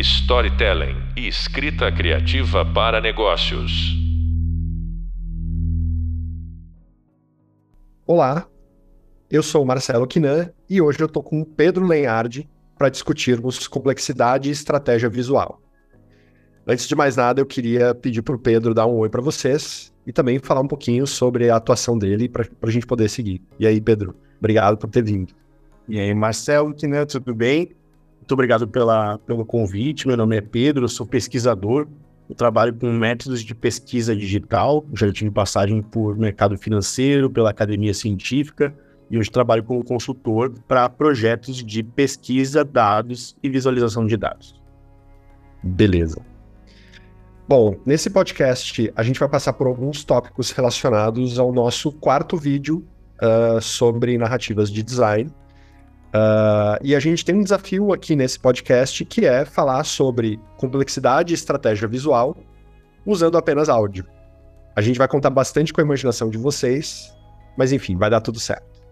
storytelling e escrita criativa para negócios. Olá, eu sou o Marcelo Quinan e hoje eu estou com o Pedro Lenhardi para discutirmos complexidade e estratégia visual. Antes de mais nada, eu queria pedir para o Pedro dar um oi para vocês e também falar um pouquinho sobre a atuação dele para a gente poder seguir. E aí, Pedro, obrigado por ter vindo. E aí, Marcelo, tudo bem? Muito obrigado pela, pelo convite. Meu nome é Pedro, eu sou pesquisador. Eu trabalho com métodos de pesquisa digital. Já tive passagem por mercado financeiro, pela academia científica e hoje trabalho como consultor para projetos de pesquisa, dados e visualização de dados. Beleza. Bom, nesse podcast a gente vai passar por alguns tópicos relacionados ao nosso quarto vídeo uh, sobre narrativas de design. Uh, e a gente tem um desafio aqui nesse podcast que é falar sobre complexidade e estratégia visual usando apenas áudio. A gente vai contar bastante com a imaginação de vocês, mas enfim, vai dar tudo certo.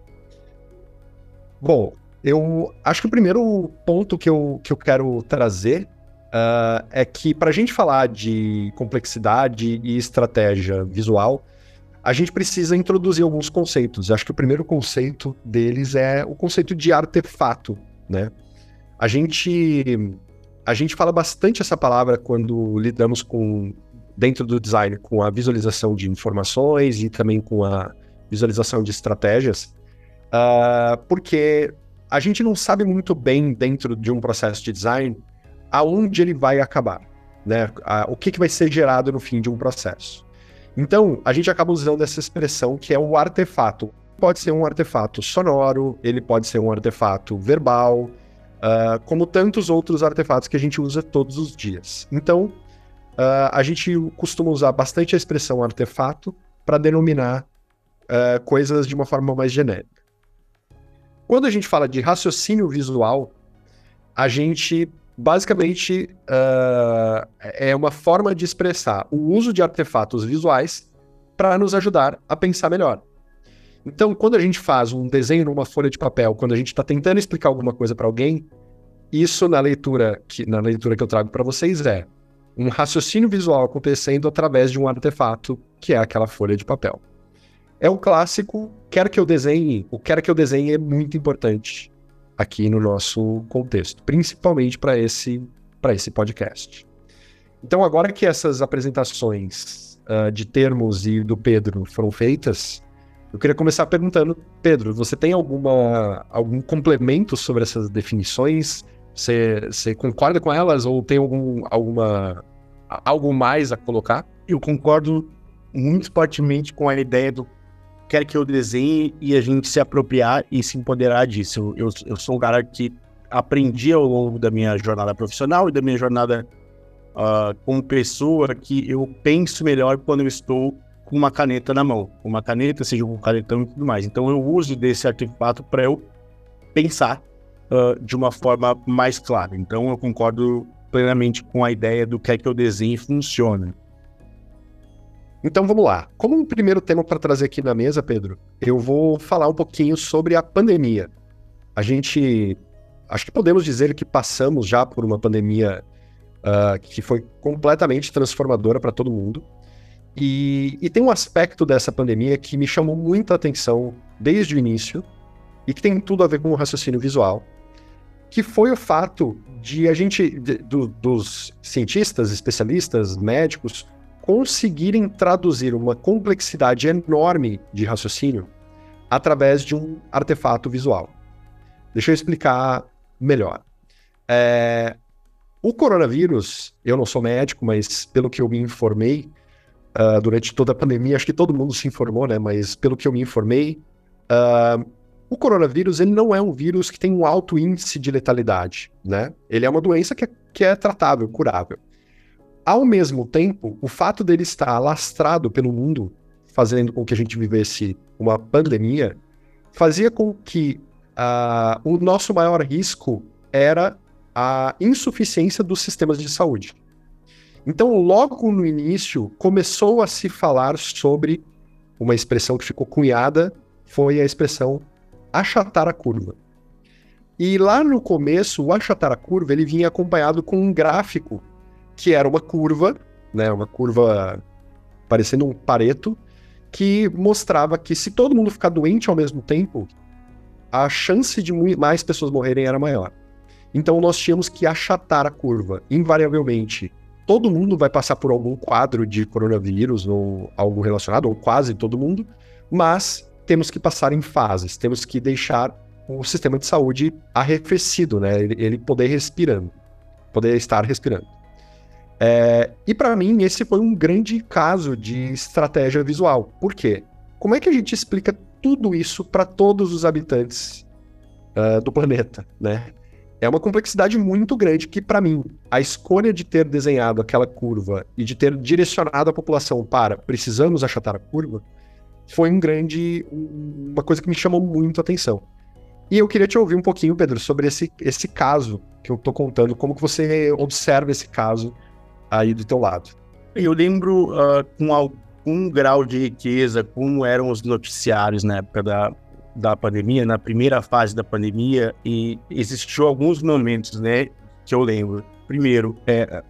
Bom, eu acho que o primeiro ponto que eu, que eu quero trazer uh, é que para a gente falar de complexidade e estratégia visual, a gente precisa introduzir alguns conceitos. Acho que o primeiro conceito deles é o conceito de artefato, né? A gente a gente fala bastante essa palavra quando lidamos com dentro do design com a visualização de informações e também com a visualização de estratégias, uh, porque a gente não sabe muito bem dentro de um processo de design aonde ele vai acabar, né? o que, que vai ser gerado no fim de um processo. Então, a gente acaba usando essa expressão que é o artefato. Pode ser um artefato sonoro, ele pode ser um artefato verbal, uh, como tantos outros artefatos que a gente usa todos os dias. Então, uh, a gente costuma usar bastante a expressão artefato para denominar uh, coisas de uma forma mais genérica. Quando a gente fala de raciocínio visual, a gente basicamente uh, é uma forma de expressar o uso de artefatos visuais para nos ajudar a pensar melhor. Então, quando a gente faz um desenho numa folha de papel, quando a gente está tentando explicar alguma coisa para alguém, isso na leitura que na leitura que eu trago para vocês é um raciocínio visual acontecendo através de um artefato que é aquela folha de papel. É o clássico quer que eu desenhe, o quer que eu desenhe é muito importante aqui no nosso contexto, principalmente para esse, esse podcast. Então, agora que essas apresentações uh, de termos e do Pedro foram feitas, eu queria começar perguntando, Pedro, você tem alguma, algum complemento sobre essas definições? Você, você concorda com elas ou tem algum, alguma, algo mais a colocar? Eu concordo muito fortemente com a ideia do quer que eu desenhe e a gente se apropriar e se empoderar disso. Eu, eu sou um cara que aprendi ao longo da minha jornada profissional e da minha jornada uh, como pessoa que eu penso melhor quando eu estou com uma caneta na mão. Uma caneta, seja um canetão e tudo mais. Então eu uso desse artefato para eu pensar uh, de uma forma mais clara. Então eu concordo plenamente com a ideia do que é que eu desenho funciona. Então vamos lá. Como um primeiro tema para trazer aqui na mesa, Pedro, eu vou falar um pouquinho sobre a pandemia. A gente, acho que podemos dizer que passamos já por uma pandemia uh, que foi completamente transformadora para todo mundo. E, e, tem um aspecto dessa pandemia que me chamou muita atenção desde o início e que tem tudo a ver com o raciocínio visual, que foi o fato de a gente, de, do, dos cientistas, especialistas, médicos, conseguirem traduzir uma complexidade enorme de raciocínio através de um artefato visual. Deixa eu explicar melhor. É, o coronavírus, eu não sou médico, mas pelo que eu me informei uh, durante toda a pandemia, acho que todo mundo se informou, né? Mas pelo que eu me informei, uh, o coronavírus ele não é um vírus que tem um alto índice de letalidade, né? Ele é uma doença que é, que é tratável, curável. Ao mesmo tempo, o fato dele estar alastrado pelo mundo, fazendo com que a gente vivesse uma pandemia, fazia com que uh, o nosso maior risco era a insuficiência dos sistemas de saúde. Então, logo no início, começou a se falar sobre uma expressão que ficou cunhada, foi a expressão achatar a curva. E lá no começo, o achatar a curva, ele vinha acompanhado com um gráfico, que era uma curva, né, uma curva parecendo um pareto, que mostrava que se todo mundo ficar doente ao mesmo tempo, a chance de mais pessoas morrerem era maior. Então nós tínhamos que achatar a curva, invariavelmente. Todo mundo vai passar por algum quadro de coronavírus ou algo relacionado, ou quase todo mundo, mas temos que passar em fases, temos que deixar o sistema de saúde arrefecido, né? Ele, ele poder respirando, poder estar respirando. É, e para mim, esse foi um grande caso de estratégia visual. Por quê? Como é que a gente explica tudo isso para todos os habitantes uh, do planeta, né? É uma complexidade muito grande que, para mim, a escolha de ter desenhado aquela curva e de ter direcionado a população para precisamos achatar a curva foi um grande. uma coisa que me chamou muito a atenção. E eu queria te ouvir um pouquinho, Pedro, sobre esse, esse caso que eu tô contando, como que você observa esse caso aí do teu lado. Eu lembro uh, com algum grau de riqueza como eram os noticiários na época da, da pandemia, na primeira fase da pandemia, e existiu alguns momentos, né, que eu lembro. Primeiro, é,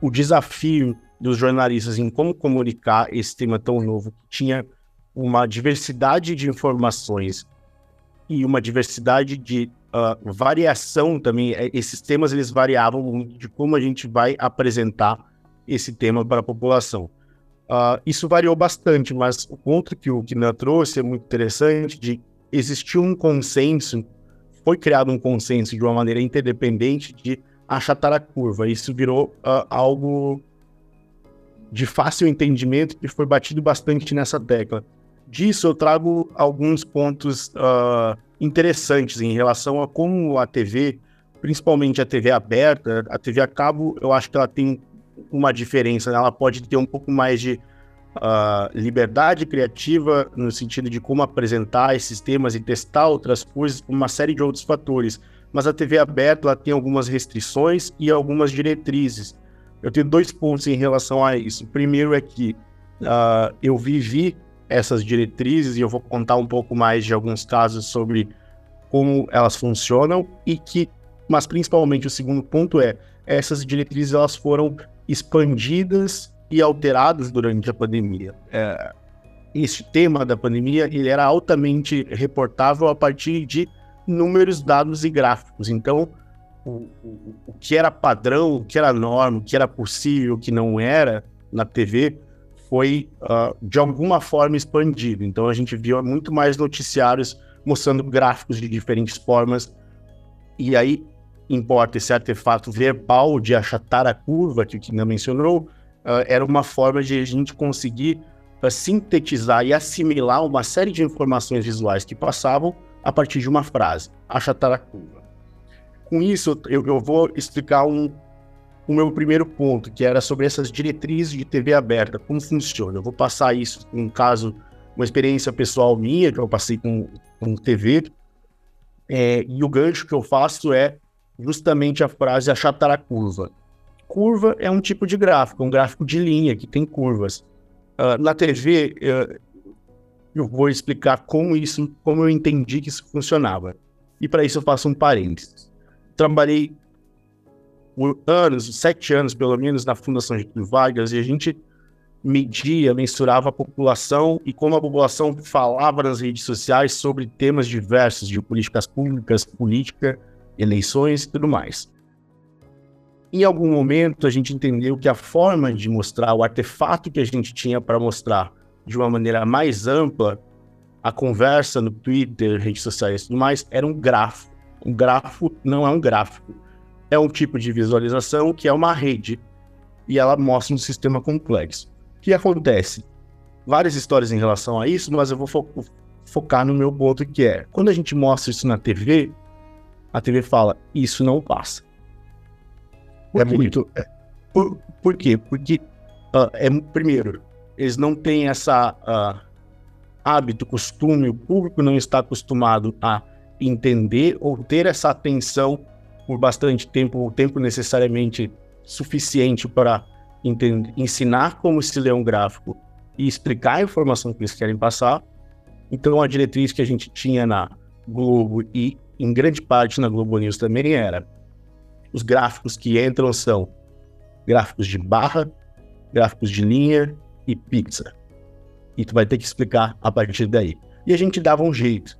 o desafio dos jornalistas em como comunicar esse tema tão novo, que tinha uma diversidade de informações e uma diversidade de uh, variação também. É, esses temas eles variavam muito de como a gente vai apresentar esse tema para a população. Uh, isso variou bastante, mas o ponto que o Kinan trouxe é muito interessante de existir um consenso, foi criado um consenso de uma maneira interdependente de achatar a curva. Isso virou uh, algo de fácil entendimento que foi batido bastante nessa tecla disso, eu trago alguns pontos uh, interessantes em relação a como a TV, principalmente a TV aberta, a TV a cabo, eu acho que ela tem uma diferença, né? ela pode ter um pouco mais de uh, liberdade criativa no sentido de como apresentar esses temas e testar outras coisas, uma série de outros fatores. Mas a TV aberta ela tem algumas restrições e algumas diretrizes. Eu tenho dois pontos em relação a isso. O primeiro é que uh, eu vivi essas diretrizes e eu vou contar um pouco mais de alguns casos sobre como elas funcionam e que, mas principalmente o segundo ponto é essas diretrizes elas foram expandidas e alteradas durante a pandemia. É, esse tema da pandemia ele era altamente reportável a partir de números, dados e gráficos. Então, o, o, o que era padrão, o que era norma, o que era possível, o que não era na TV, foi, uh, de alguma forma, expandido. Então, a gente viu muito mais noticiários mostrando gráficos de diferentes formas. E aí, importa esse artefato verbal de achatar a curva, que o Kina mencionou, uh, era uma forma de a gente conseguir uh, sintetizar e assimilar uma série de informações visuais que passavam a partir de uma frase, achatar a curva. Com isso, eu, eu vou explicar um, o meu primeiro ponto, que era sobre essas diretrizes de TV aberta, como funciona. Eu vou passar isso, um caso, uma experiência pessoal minha, que eu passei com, com TV, é, e o gancho que eu faço é justamente a frase achatar a curva. Curva é um tipo de gráfico, um gráfico de linha que tem curvas. Uh, na TV, uh, eu vou explicar como isso, como eu entendi que isso funcionava. E para isso eu faço um parênteses. Trabalhei por anos, sete anos pelo menos, na Fundação Getúlio Vargas, e a gente media, mensurava a população e como a população falava nas redes sociais sobre temas diversos de políticas públicas, política, eleições e tudo mais. Em algum momento, a gente entendeu que a forma de mostrar, o artefato que a gente tinha para mostrar de uma maneira mais ampla, a conversa no Twitter, redes sociais e tudo mais, era um grafo. Um grafo não é um gráfico é um tipo de visualização que é uma rede e ela mostra um sistema complexo. O que acontece? Várias histórias em relação a isso, mas eu vou fo focar no meu ponto que é, quando a gente mostra isso na TV, a TV fala, isso não passa. Por é quê? muito... É, por, por quê? Porque, uh, é, primeiro, eles não têm essa uh, hábito, costume, o público não está acostumado a entender ou ter essa atenção por bastante tempo, o tempo necessariamente suficiente para ensinar como se lê um gráfico e explicar a informação que eles querem passar. Então, a diretriz que a gente tinha na Globo e em grande parte na Globo News também era os gráficos que entram são gráficos de barra, gráficos de linha e pizza. E tu vai ter que explicar a partir daí. E a gente dava um jeito.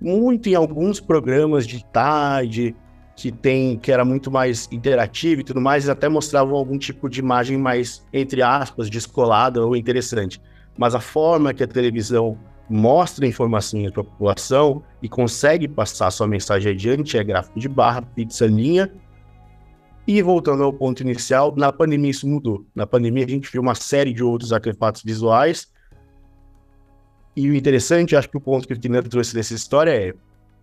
Muito em alguns programas de tarde, que tem que era muito mais interativo e tudo mais, até mostravam algum tipo de imagem mais, entre aspas, descolada ou interessante. Mas a forma que a televisão mostra informações para a população e consegue passar sua mensagem adiante é gráfico de barra, pizza, linha. E voltando ao ponto inicial, na pandemia isso mudou. Na pandemia a gente viu uma série de outros artefatos visuais. E o interessante, acho que o ponto que o Tina trouxe dessa história é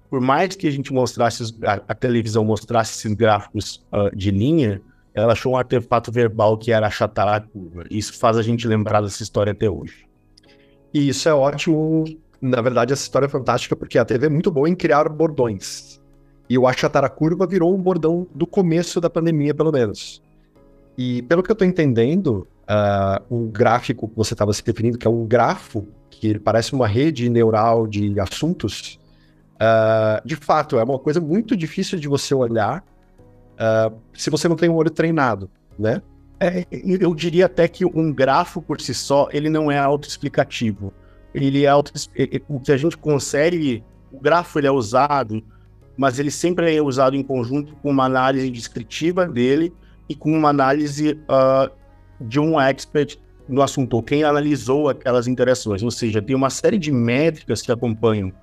por mais que a gente mostrasse, a, a televisão mostrasse esses gráficos uh, de linha, ela achou um artefato verbal que era achatar a curva. Isso faz a gente lembrar dessa história até hoje. E isso é ótimo. Na verdade, essa história é fantástica porque a TV é muito boa em criar bordões. E o achatar a curva virou um bordão do começo da pandemia, pelo menos. E pelo que eu estou entendendo, uh, o gráfico que você estava se definindo, que é um grafo, que parece uma rede neural de assuntos, Uh, de fato, é uma coisa muito difícil de você olhar uh, se você não tem um olho treinado, né? É, eu diria até que um grafo por si só, ele não é autoexplicativo. Ele é auto o que a gente consegue, o grafo ele é usado, mas ele sempre é usado em conjunto com uma análise descritiva dele e com uma análise uh, de um expert no assunto, ou quem analisou aquelas interações. Ou seja, tem uma série de métricas que acompanham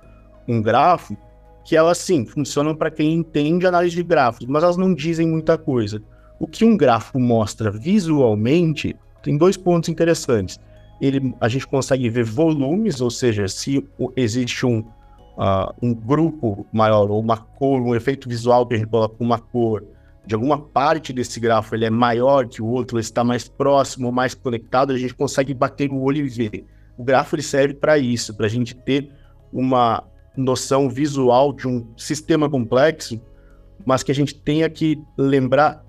um grafo, que elas sim funcionam para quem entende análise de gráficos, mas elas não dizem muita coisa. O que um gráfico mostra visualmente tem dois pontos interessantes. Ele, a gente consegue ver volumes, ou seja, se existe um, uh, um grupo maior ou uma cor, um efeito visual que a gente coloca uma cor, de alguma parte desse grafo ele é maior que o outro, ele está mais próximo, mais conectado, a gente consegue bater o olho e ver. O grafo ele serve para isso, para a gente ter uma noção visual de um sistema complexo, mas que a gente tenha que lembrar.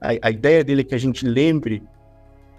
A, a ideia dele é que a gente lembre,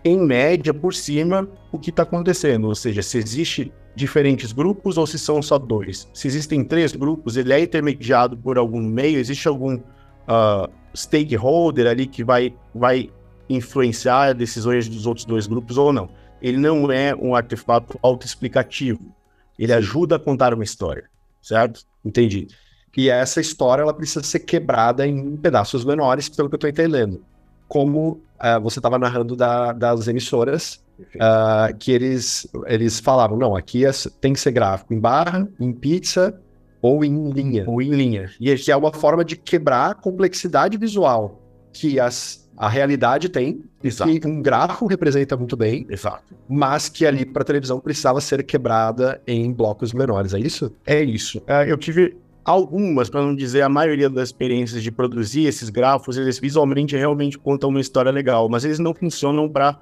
em média, por cima, o que está acontecendo. Ou seja, se existe diferentes grupos ou se são só dois. Se existem três grupos, ele é intermediado por algum meio, existe algum uh, stakeholder ali que vai, vai influenciar decisões dos outros dois grupos ou não. Ele não é um artefato autoexplicativo. Ele ajuda a contar uma história, certo? Entendi. E essa história ela precisa ser quebrada em pedaços menores, pelo que eu estou entendendo. Como uh, você estava narrando da, das emissoras, uh, que eles, eles falavam, não, aqui é, tem que ser gráfico em barra, em pizza ou em linha. Ou em linha. E que é uma forma de quebrar a complexidade visual que as a realidade tem, Exato. que um grafo representa muito bem, Exato. mas que ali para televisão precisava ser quebrada em blocos menores, é isso? É isso. É, eu tive algumas, para não dizer a maioria das experiências de produzir esses grafos, eles visualmente realmente contam uma história legal, mas eles não funcionam para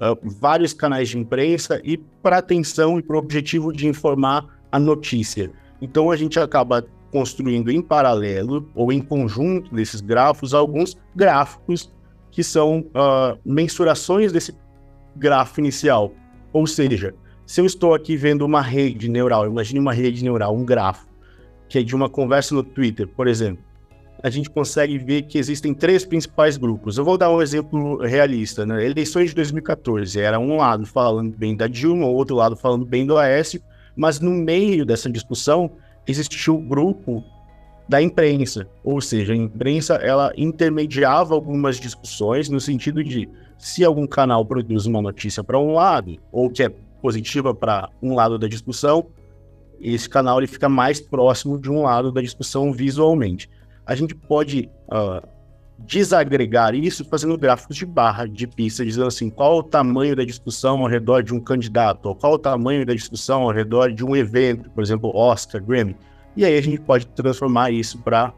uh, vários canais de imprensa e para atenção e para o objetivo de informar a notícia. Então a gente acaba construindo em paralelo ou em conjunto desses grafos alguns gráficos que são uh, mensurações desse grafo inicial. Ou seja, se eu estou aqui vendo uma rede neural, imagine uma rede neural, um grafo, que é de uma conversa no Twitter, por exemplo, a gente consegue ver que existem três principais grupos. Eu vou dar um exemplo realista. Né? Eleições de 2014, era um lado falando bem da Dilma, o outro lado falando bem do Aécio, mas no meio dessa discussão existiu o grupo da imprensa, ou seja, a imprensa ela intermediava algumas discussões no sentido de se algum canal produz uma notícia para um lado ou que é positiva para um lado da discussão, esse canal ele fica mais próximo de um lado da discussão visualmente. A gente pode uh, desagregar isso fazendo gráficos de barra, de pista, dizendo assim, qual o tamanho da discussão ao redor de um candidato, ou qual o tamanho da discussão ao redor de um evento, por exemplo, Oscar, Grammy. E aí a gente pode transformar isso para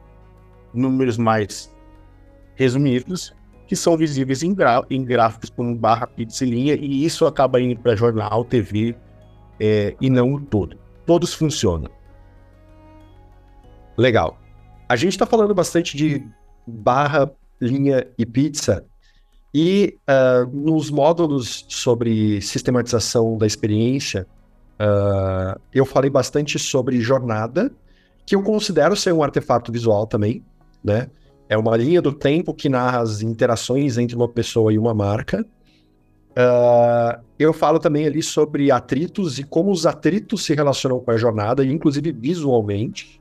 números mais resumidos, que são visíveis em, em gráficos com barra, pizza e linha, e isso acaba indo para jornal, TV é, e não o todo. Todos funcionam. Legal. A gente está falando bastante de barra, linha e pizza, e uh, nos módulos sobre sistematização da experiência, uh, eu falei bastante sobre jornada que eu considero ser um artefato visual também, né? É uma linha do tempo que narra as interações entre uma pessoa e uma marca. Uh, eu falo também ali sobre atritos e como os atritos se relacionam com a jornada, inclusive visualmente,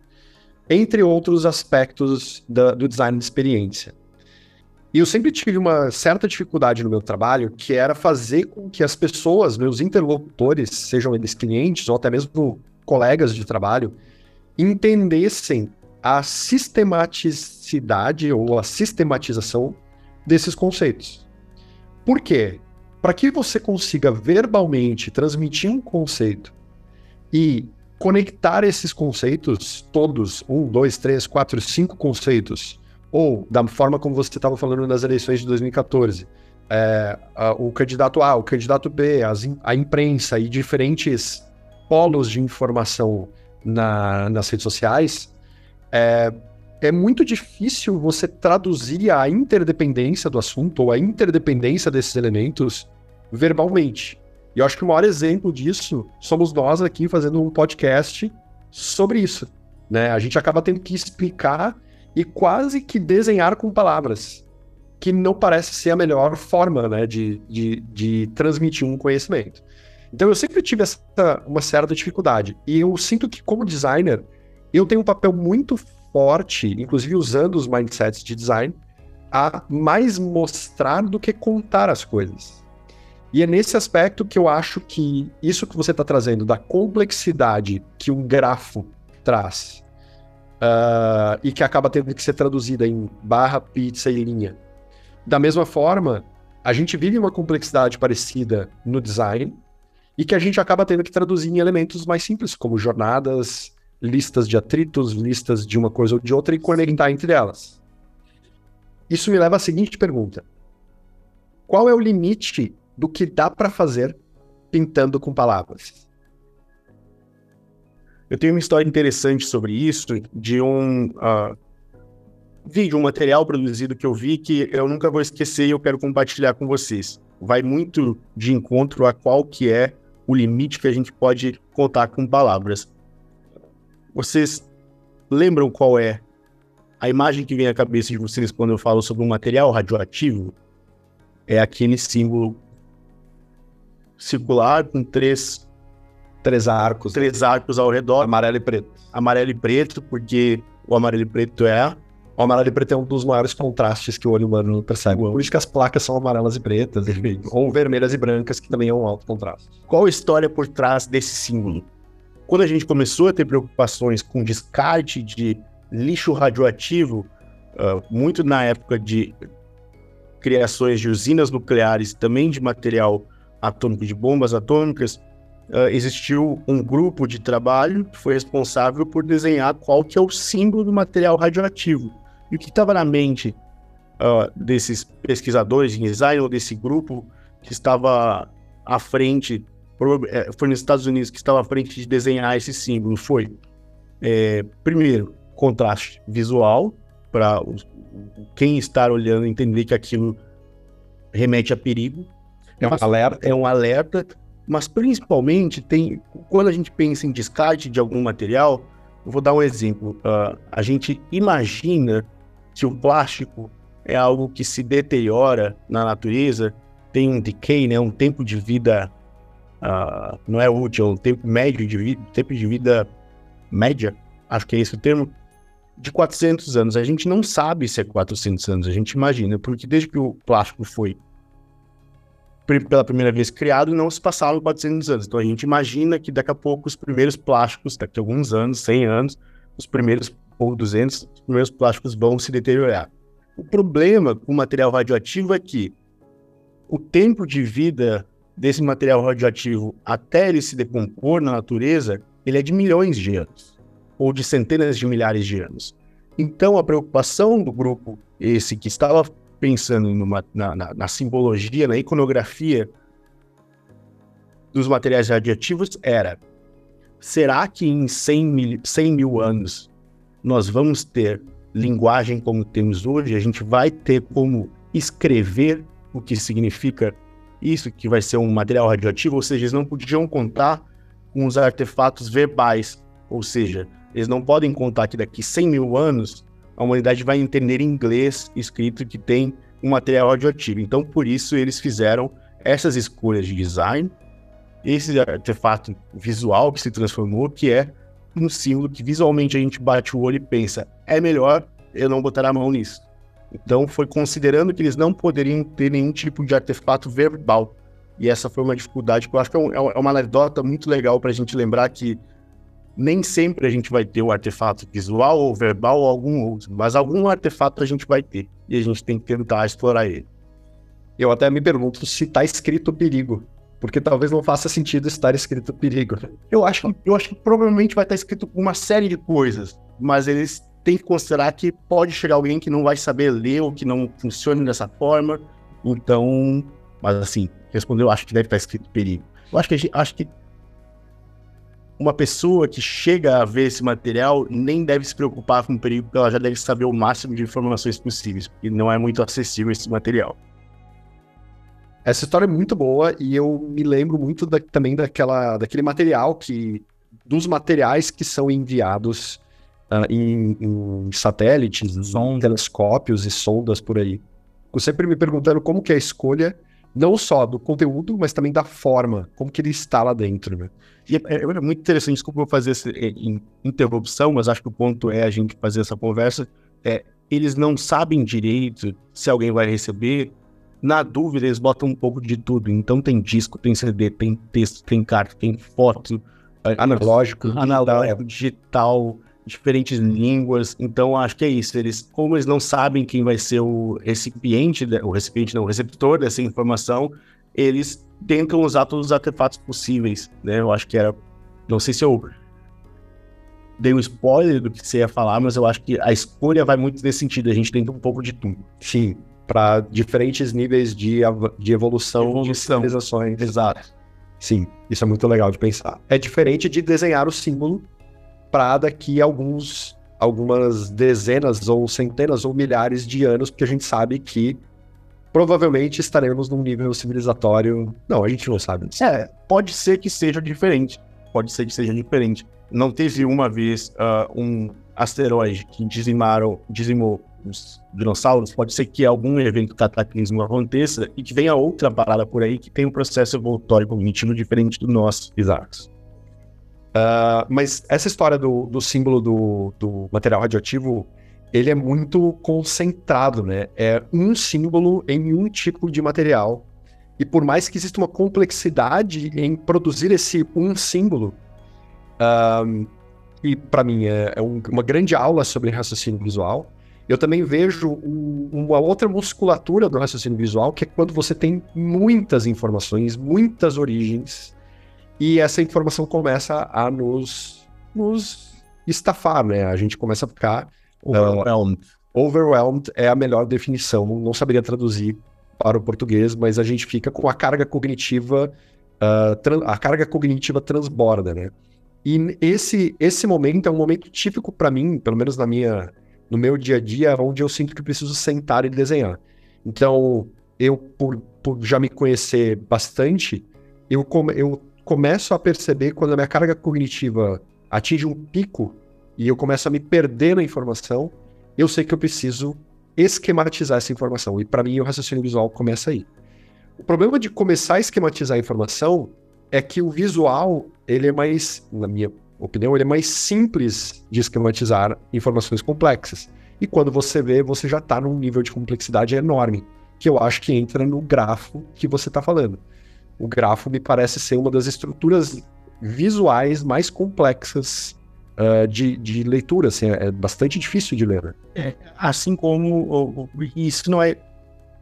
entre outros aspectos da, do design de experiência. E eu sempre tive uma certa dificuldade no meu trabalho, que era fazer com que as pessoas, meus interlocutores, sejam eles clientes ou até mesmo colegas de trabalho, entendessem a sistematicidade ou a sistematização desses conceitos. Por quê? Para que você consiga verbalmente transmitir um conceito e conectar esses conceitos todos, um, dois, três, quatro, cinco conceitos, ou da forma como você estava falando nas eleições de 2014, é, a, o candidato A, o candidato B, as, a imprensa e diferentes polos de informação na, nas redes sociais, é, é muito difícil você traduzir a interdependência do assunto ou a interdependência desses elementos verbalmente. E eu acho que o maior exemplo disso somos nós aqui fazendo um podcast sobre isso. Né? A gente acaba tendo que explicar e quase que desenhar com palavras, que não parece ser a melhor forma né, de, de, de transmitir um conhecimento. Então eu sempre tive essa, uma certa dificuldade. E eu sinto que, como designer, eu tenho um papel muito forte, inclusive usando os mindsets de design, a mais mostrar do que contar as coisas. E é nesse aspecto que eu acho que isso que você está trazendo, da complexidade que um grafo traz, uh, e que acaba tendo que ser traduzida em barra, pizza e linha. Da mesma forma, a gente vive uma complexidade parecida no design, e que a gente acaba tendo que traduzir em elementos mais simples, como jornadas, listas de atritos, listas de uma coisa ou de outra e conectar entre elas. Isso me leva à seguinte pergunta: Qual é o limite do que dá para fazer pintando com palavras? Eu tenho uma história interessante sobre isso, de um uh, vídeo, um material produzido que eu vi que eu nunca vou esquecer e eu quero compartilhar com vocês. Vai muito de encontro a qual que é o limite que a gente pode contar com palavras. Vocês lembram qual é a imagem que vem à cabeça de vocês quando eu falo sobre um material radioativo? É aquele símbolo circular com três três arcos, três arcos ao redor, amarelo e preto. Amarelo e preto, porque o amarelo e preto é o amarelo e preto é um dos maiores contrastes que o olho humano percebe. Por isso que as placas são amarelas e pretas, ou vermelhas e brancas, que também é um alto contraste. Qual a história por trás desse símbolo? Quando a gente começou a ter preocupações com descarte de lixo radioativo, uh, muito na época de criações de usinas nucleares, também de material atômico, de bombas atômicas, uh, existiu um grupo de trabalho que foi responsável por desenhar qual que é o símbolo do material radioativo. E o que estava na mente uh, desses pesquisadores em design ou desse grupo que estava à frente é, foi nos Estados Unidos que estava à frente de desenhar esse símbolo foi, é, primeiro, contraste visual, para quem está olhando entender que aquilo remete a perigo. É um alerta. É um alerta, mas principalmente tem, quando a gente pensa em descarte de algum material, eu vou dar um exemplo. Uh, a gente imagina que o plástico é algo que se deteriora na natureza, tem um decay, né, um tempo de vida uh, não é útil, um tempo médio de vida, tempo de vida média, acho que é esse o termo, de 400 anos. A gente não sabe se é 400 anos, a gente imagina, porque desde que o plástico foi pela primeira vez criado, não se passaram 400 anos. Então a gente imagina que daqui a pouco os primeiros plásticos, daqui a alguns anos, 100 anos, os primeiros ou 200, os primeiros plásticos vão se deteriorar. O problema com o material radioativo é que o tempo de vida desse material radioativo até ele se decompor na natureza, ele é de milhões de anos, ou de centenas de milhares de anos. Então, a preocupação do grupo, esse que estava pensando numa, na, na, na, simbologia, na iconografia dos materiais radioativos, era: será que em 100 mil, 100 mil anos nós vamos ter linguagem como temos hoje? A gente vai ter como escrever o que significa isso que vai ser um material radioativo, ou seja, eles não podiam contar com os artefatos verbais, ou seja, Eles não podem contar que daqui 100 mil anos a humanidade vai entender inglês escrito que tem um material radioativo. Então, por isso, eles fizeram essas escolhas de design, esse artefato visual que se transformou, que é um símbolo que visualmente a gente bate o olho e pensa, é melhor eu não botar a mão nisso. Então, foi considerando que eles não poderiam ter nenhum tipo de artefato verbal. E essa foi uma dificuldade que eu acho que é, um, é uma anedota muito legal para a gente lembrar que nem sempre a gente vai ter o artefato visual ou verbal ou algum outro, mas algum artefato a gente vai ter e a gente tem que tentar explorar ele. Eu até me pergunto se está escrito perigo, porque talvez não faça sentido estar escrito perigo. Eu acho que, eu acho que provavelmente vai estar escrito uma série de coisas, mas eles têm que considerar que pode chegar alguém que não vai saber ler ou que não funcione dessa forma. Então, mas assim, respondeu, acho que deve estar escrito perigo. Eu acho que, acho que uma pessoa que chega a ver esse material nem deve se preocupar com o perigo, porque ela já deve saber o máximo de informações possíveis, porque não é muito acessível esse material. Essa história é muito boa e eu me lembro muito da, também daquela, daquele material que. dos materiais que são enviados uh, em, em, satélites, telescópios e sondas por aí. Eu sempre me perguntando como que é a escolha não só do conteúdo, mas também da forma, como que ele está lá dentro, né? E é, é, é muito interessante, desculpa eu fazer essa é, interrupção, mas acho que o ponto é a gente fazer essa conversa. É, eles não sabem direito se alguém vai receber. Na dúvida, eles botam um pouco de tudo. Então tem disco, tem CD, tem texto, tem carta, tem foto. Analógico. Analógico, digital diferentes línguas. Então, acho que é isso. Eles, como eles não sabem quem vai ser o recipiente, o recipiente não, o receptor dessa informação, eles tentam usar todos os artefatos possíveis, né? Eu acho que era, não sei se eu dei um spoiler do que você ia falar, mas eu acho que a escolha vai muito nesse sentido. A gente tenta um pouco de tudo. Sim, para diferentes níveis de, de evolução, evolução de civilizações. Exato. Sim, isso é muito legal de pensar. É diferente de desenhar o símbolo para daqui alguns, algumas dezenas ou centenas ou milhares de anos, porque a gente sabe que provavelmente estaremos num nível civilizatório. Não, a gente não sabe. É, pode ser que seja diferente. Pode ser que seja diferente. Não teve uma vez uh, um asteroide que dizimaram, dizimou os dinossauros. Pode ser que algum evento cataclismo aconteça e que venha outra parada por aí que tem um processo evolutório cognitivo diferente do nosso. Exato. Uh, mas essa história do, do símbolo do, do, material radioativo, ele é muito concentrado, né? É um símbolo em um tipo de material. E por mais que exista uma complexidade em produzir esse um símbolo, uh, e para mim é, é um, uma grande aula sobre raciocínio visual, eu também vejo um, uma outra musculatura do raciocínio visual, que é quando você tem muitas informações, muitas origens, e essa informação começa a nos, nos estafar, né? A gente começa a ficar. Overwhelmed. Uh, overwhelmed é a melhor definição. Não saberia traduzir para o português, mas a gente fica com a carga cognitiva. Uh, a carga cognitiva transborda, né? E esse, esse momento é um momento típico para mim, pelo menos na minha, no meu dia a dia, onde eu sinto que preciso sentar e desenhar. Então, eu, por, por já me conhecer bastante, eu, eu começo a perceber quando a minha carga cognitiva atinge um pico e eu começo a me perder na informação, eu sei que eu preciso esquematizar essa informação. E para mim o raciocínio visual começa aí. O problema de começar a esquematizar a informação é que o visual, ele é mais, na minha opinião, ele é mais simples de esquematizar informações complexas. E quando você vê, você já está num nível de complexidade enorme, que eu acho que entra no grafo que você está falando o grafo me parece ser uma das estruturas visuais mais complexas uh, de, de leitura, assim, é, é bastante difícil de ler. Né? É, assim como isso não é,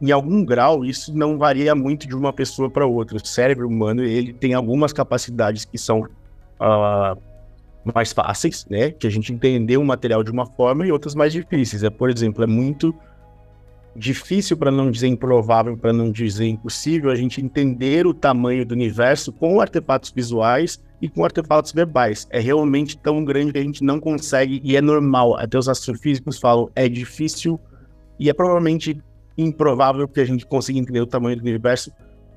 em algum grau, isso não varia muito de uma pessoa para outra. O cérebro humano ele tem algumas capacidades que são uh, mais fáceis, né, que a gente entender o material de uma forma e outras mais difíceis. É, por exemplo, é muito difícil, para não dizer improvável, para não dizer impossível, a gente entender o tamanho do universo com artefatos visuais e com artefatos verbais. É realmente tão grande que a gente não consegue, e é normal. Até os astrofísicos falam, é difícil e é provavelmente improvável que a gente consiga entender o tamanho do universo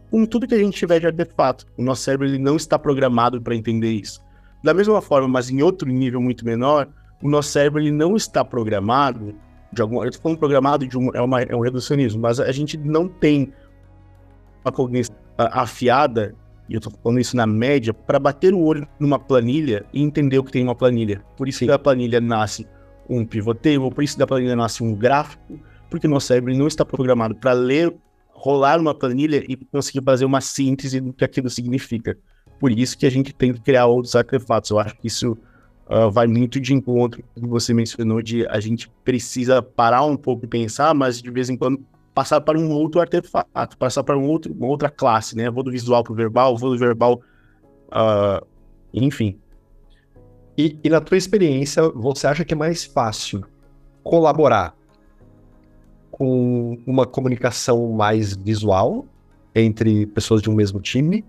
com tudo que a gente tiver de artefato. O nosso cérebro ele não está programado para entender isso. Da mesma forma, mas em outro nível muito menor, o nosso cérebro ele não está programado de alguma, eu estou falando programado de um, é, uma, é um reducionismo, mas a gente não tem uma cognição afiada, e eu estou falando isso na média, para bater o olho numa planilha e entender o que tem uma planilha. Por isso Sim. que da planilha nasce um pivot table, por isso da planilha nasce um gráfico, porque nosso cérebro não está programado para ler, rolar uma planilha e conseguir fazer uma síntese do que aquilo significa. Por isso que a gente tem que criar outros artefatos. Eu acho que isso uh, vai muito de encontro que você mencionou de a gente precisa parar um pouco e pensar, mas de vez em quando passar para um outro artefato, passar para um outro, uma outra classe, né? Vou do visual para o verbal, vou do verbal, uh, enfim. E, e na tua experiência, você acha que é mais fácil colaborar com uma comunicação mais visual entre pessoas de um mesmo time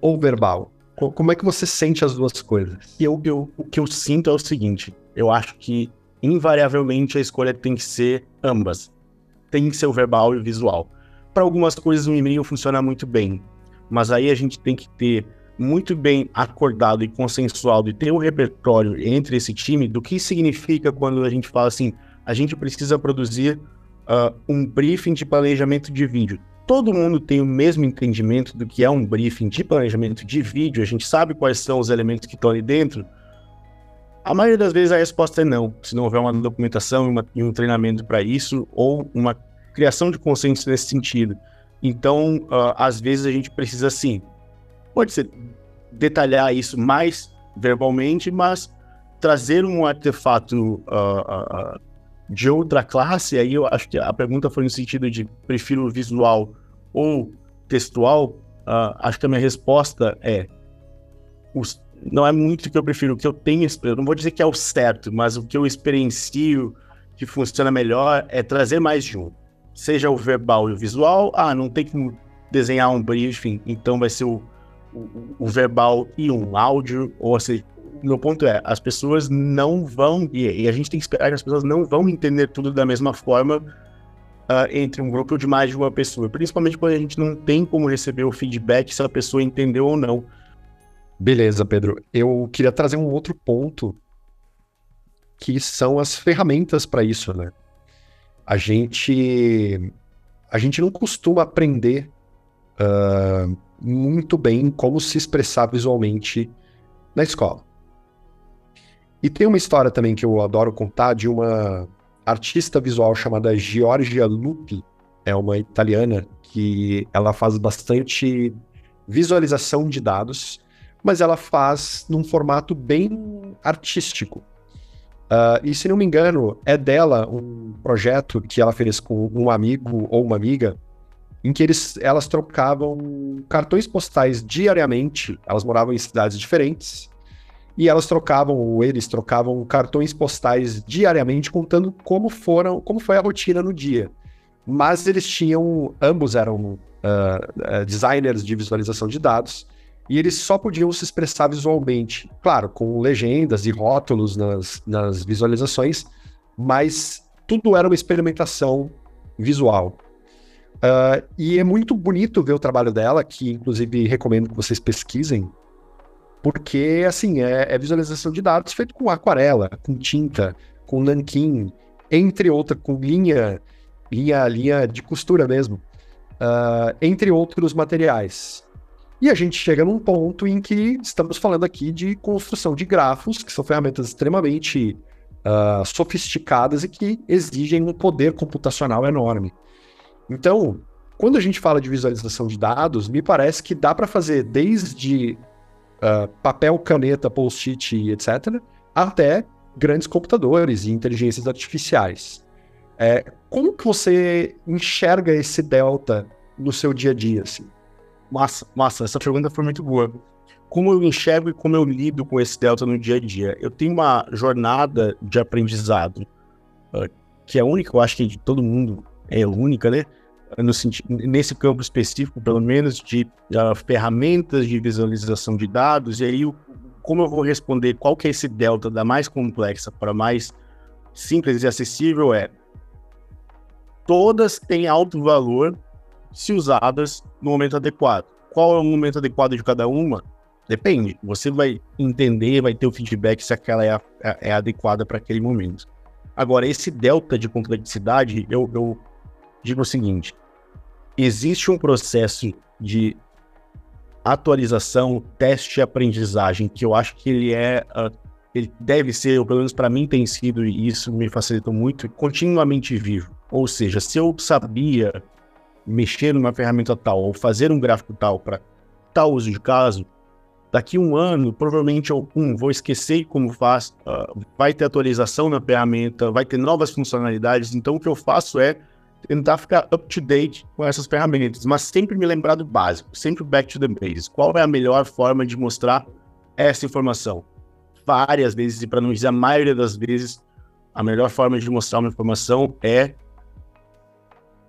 ou verbal? Como é que você sente as duas coisas? Eu, eu, o que eu sinto é o seguinte: eu acho que, invariavelmente, a escolha tem que ser ambas. Tem que ser o verbal e o visual. Para algumas coisas, o e-mail funciona muito bem, mas aí a gente tem que ter muito bem acordado e consensual e ter um repertório entre esse time do que significa quando a gente fala assim: a gente precisa produzir uh, um briefing de planejamento de vídeo todo mundo tem o mesmo entendimento do que é um briefing de planejamento de vídeo, a gente sabe quais são os elementos que estão ali dentro, a maioria das vezes a resposta é não, se não houver uma documentação uma, e um treinamento para isso, ou uma criação de consenso nesse sentido. Então, uh, às vezes a gente precisa, sim, pode ser detalhar isso mais verbalmente, mas trazer um artefato uh, uh, de outra classe, aí eu acho que a pergunta foi no sentido de prefiro visual ou textual, uh, acho que a minha resposta é os, não é muito o que eu prefiro, o que eu tenho, não vou dizer que é o certo, mas o que eu experiencio que funciona melhor é trazer mais de um. Seja o verbal e o visual, ah, não tem que desenhar um briefing, então vai ser o, o, o verbal e um áudio, ou seja, meu ponto é, as pessoas não vão, e, a gente tem que esperar que as pessoas não vão entender tudo da mesma forma uh, entre um grupo de mais de uma pessoa, principalmente quando a gente não tem como receber o feedback se a pessoa entendeu ou não. Beleza, Pedro. Eu queria trazer um outro ponto que são as ferramentas para isso, né? A gente a gente não costuma aprender uh, muito bem como se expressar visualmente na escola. E tem uma história também que eu adoro contar de uma artista visual chamada Giorgia Lupi. É uma italiana que ela faz bastante visualização de dados, mas ela faz num formato bem artístico. Uh, e se não me engano, é dela um projeto que ela fez com um amigo ou uma amiga, em que eles, elas trocavam cartões postais diariamente. Elas moravam em cidades diferentes e elas trocavam, ou eles trocavam cartões postais diariamente, contando como foram, como foi a rotina no dia. Mas eles tinham, ambos eram uh, designers de visualização de dados, e eles só podiam se expressar visualmente, claro, com legendas e rótulos nas, nas visualizações, mas tudo era uma experimentação visual. Uh, e é muito bonito ver o trabalho dela, que inclusive recomendo que vocês pesquisem, porque, assim, é, é visualização de dados feito com aquarela, com tinta, com nanquim, entre outras, com linha, linha, linha de costura mesmo, uh, entre outros materiais. E a gente chega num ponto em que estamos falando aqui de construção de grafos, que são ferramentas extremamente uh, sofisticadas e que exigem um poder computacional enorme. Então, quando a gente fala de visualização de dados, me parece que dá para fazer desde uh, papel, caneta, post-it, etc., até grandes computadores e inteligências artificiais. É, como que você enxerga esse delta no seu dia a dia? Assim? Massa, massa, essa pergunta foi muito boa. Como eu enxergo e como eu lido com esse delta no dia a dia? Eu tenho uma jornada de aprendizado uh, que é única, eu acho que de todo mundo é única, né? No, nesse campo específico, pelo menos, de uh, ferramentas de visualização de dados, e aí como eu vou responder qual que é esse delta da mais complexa para mais simples e acessível é todas têm alto valor se usadas no momento adequado. Qual é o momento adequado de cada uma? Depende. Você vai entender, vai ter o feedback se aquela é, a, é, é adequada para aquele momento. Agora, esse delta de complexidade, eu, eu digo o seguinte: existe um processo de atualização, teste e aprendizagem que eu acho que ele é, uh, ele deve ser, ou pelo menos para mim tem sido, e isso me facilitou muito, continuamente vivo. Ou seja, se eu sabia mexer numa ferramenta tal ou fazer um gráfico tal para tal uso de caso, daqui um ano, provavelmente eu um, vou esquecer como faz, uh, vai ter atualização na ferramenta, vai ter novas funcionalidades, então o que eu faço é tentar ficar up to date com essas ferramentas, mas sempre me lembrar do básico, sempre back to the basics. Qual é a melhor forma de mostrar essa informação? Várias vezes, e para não dizer a maioria das vezes, a melhor forma de mostrar uma informação é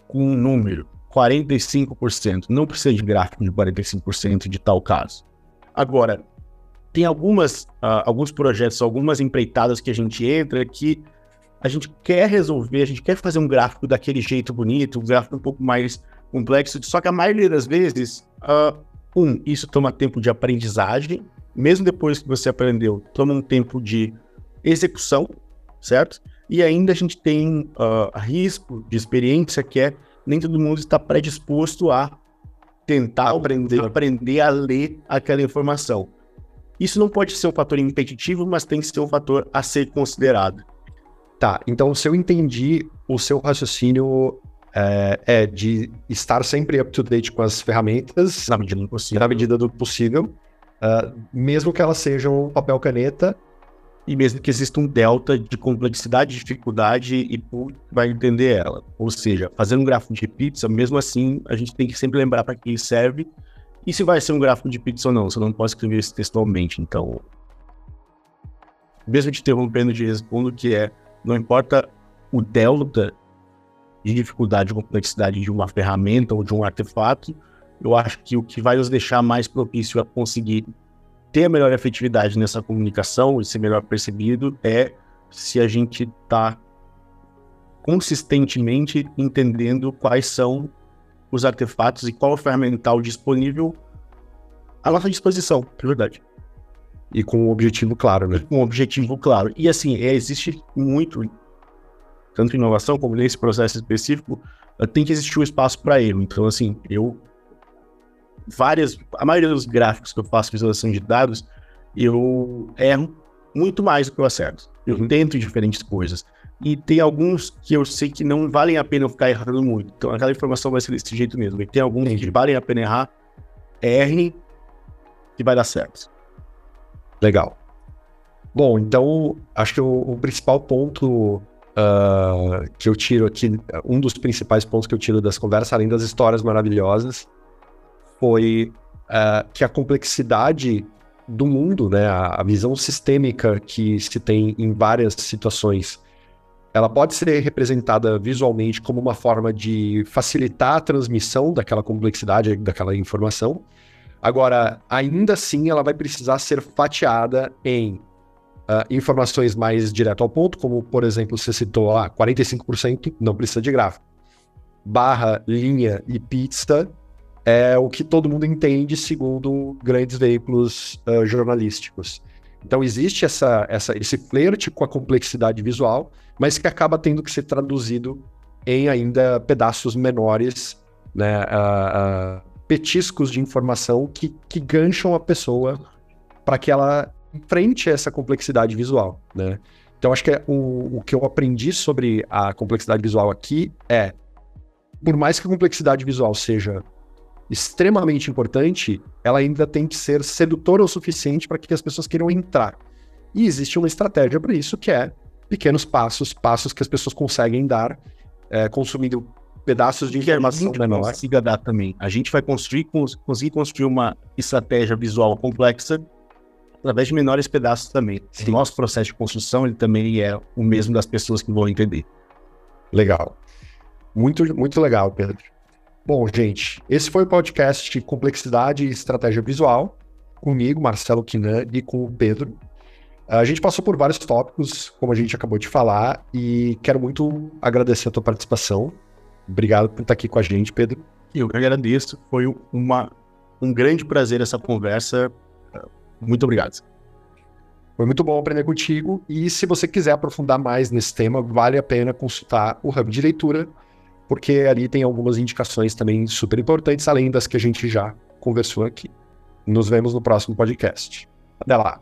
com um número, 45%. Não precisa de gráfico de 45% de tal caso. Agora, tem algumas, uh, alguns projetos, algumas empreitadas que a gente entra que a gente quer resolver, a gente quer fazer um gráfico daquele jeito bonito, um gráfico um pouco mais complexo, só que a maioria das vezes, uh, um, isso toma tempo de aprendizagem, mesmo depois que você aprendeu, toma um tempo de execução, certo? E ainda a gente tem uh, risco de experiência que é nem todo mundo está predisposto a tentar aprender, aprender a ler aquela informação. Isso não pode ser um fator impeditivo, mas tem que ser um fator a ser considerado. Tá, então se eu entendi, o seu raciocínio é, é de estar sempre up to date com as ferramentas, na medida do possível, na medida do possível uh, mesmo que elas sejam papel caneta. E mesmo que exista um delta de complexidade, dificuldade, e vai entender ela. Ou seja, fazendo um gráfico de pizza, mesmo assim, a gente tem que sempre lembrar para que serve. E se vai ser um gráfico de pizza ou não, você não pode escrever isso textualmente. Então, mesmo te interrompendo, de respondo que é não importa o delta de dificuldade ou complexidade de uma ferramenta ou de um artefato, eu acho que o que vai nos deixar mais propício a conseguir ter a melhor efetividade nessa comunicação e ser melhor percebido é se a gente está consistentemente entendendo quais são os artefatos e qual o ferramental disponível à nossa disposição, de verdade. E com um objetivo claro, né? Com um objetivo claro. E assim, é, existe muito, tanto inovação como nesse processo específico, eh, tem que existir um espaço para erro. Então, assim, eu. Várias. A maioria dos gráficos que eu faço visualização de dados, eu erro muito mais do que eu acerto. Eu uhum. tento diferentes coisas. E tem alguns que eu sei que não valem a pena eu ficar errando muito. Então aquela informação vai ser desse jeito mesmo. E tem alguns Entendi. que valem a pena errar, erre que vai dar certo. Legal. Bom, então acho que o, o principal ponto uh, que eu tiro aqui, um dos principais pontos que eu tiro das conversas, além das histórias maravilhosas, foi uh, que a complexidade do mundo, né, a, a, visão sistêmica que se tem em várias situações, ela pode ser representada visualmente como uma forma de facilitar a transmissão daquela complexidade, daquela informação, Agora, ainda assim, ela vai precisar ser fatiada em uh, informações mais direto ao ponto, como, por exemplo, você citou, ah, 45% não precisa de gráfico. Barra, linha e pista é o que todo mundo entende segundo grandes veículos uh, jornalísticos. Então existe essa, essa, esse flerte com a complexidade visual, mas que acaba tendo que ser traduzido em ainda pedaços menores, né, uh, petiscos de informação que, que gancham a pessoa para que ela enfrente essa complexidade visual, né? Então, acho que é o, o que eu aprendi sobre a complexidade visual aqui é, por mais que a complexidade visual seja extremamente importante, ela ainda tem que ser sedutora o suficiente para que as pessoas queiram entrar. E existe uma estratégia para isso, que é pequenos passos, passos que as pessoas conseguem dar, é, consumindo pedaços de informação menor. consiga dar também. A gente vai construir, conseguir construir uma estratégia visual complexa através de menores pedaços também. Sim. O nosso processo de construção ele também é o mesmo das pessoas que vão entender. Legal. Muito, muito legal, Pedro. Bom, gente, esse foi o podcast Complexidade e Estratégia Visual, comigo, Marcelo Quinan, e com o Pedro. A gente passou por vários tópicos, como a gente acabou de falar, e quero muito agradecer a tua participação. Obrigado por estar aqui com a gente, Pedro. Eu que agradeço. Foi uma, um grande prazer essa conversa. Muito obrigado. Foi muito bom aprender contigo. E se você quiser aprofundar mais nesse tema, vale a pena consultar o Hub de Leitura, porque ali tem algumas indicações também super importantes, além das que a gente já conversou aqui. Nos vemos no próximo podcast. Até lá!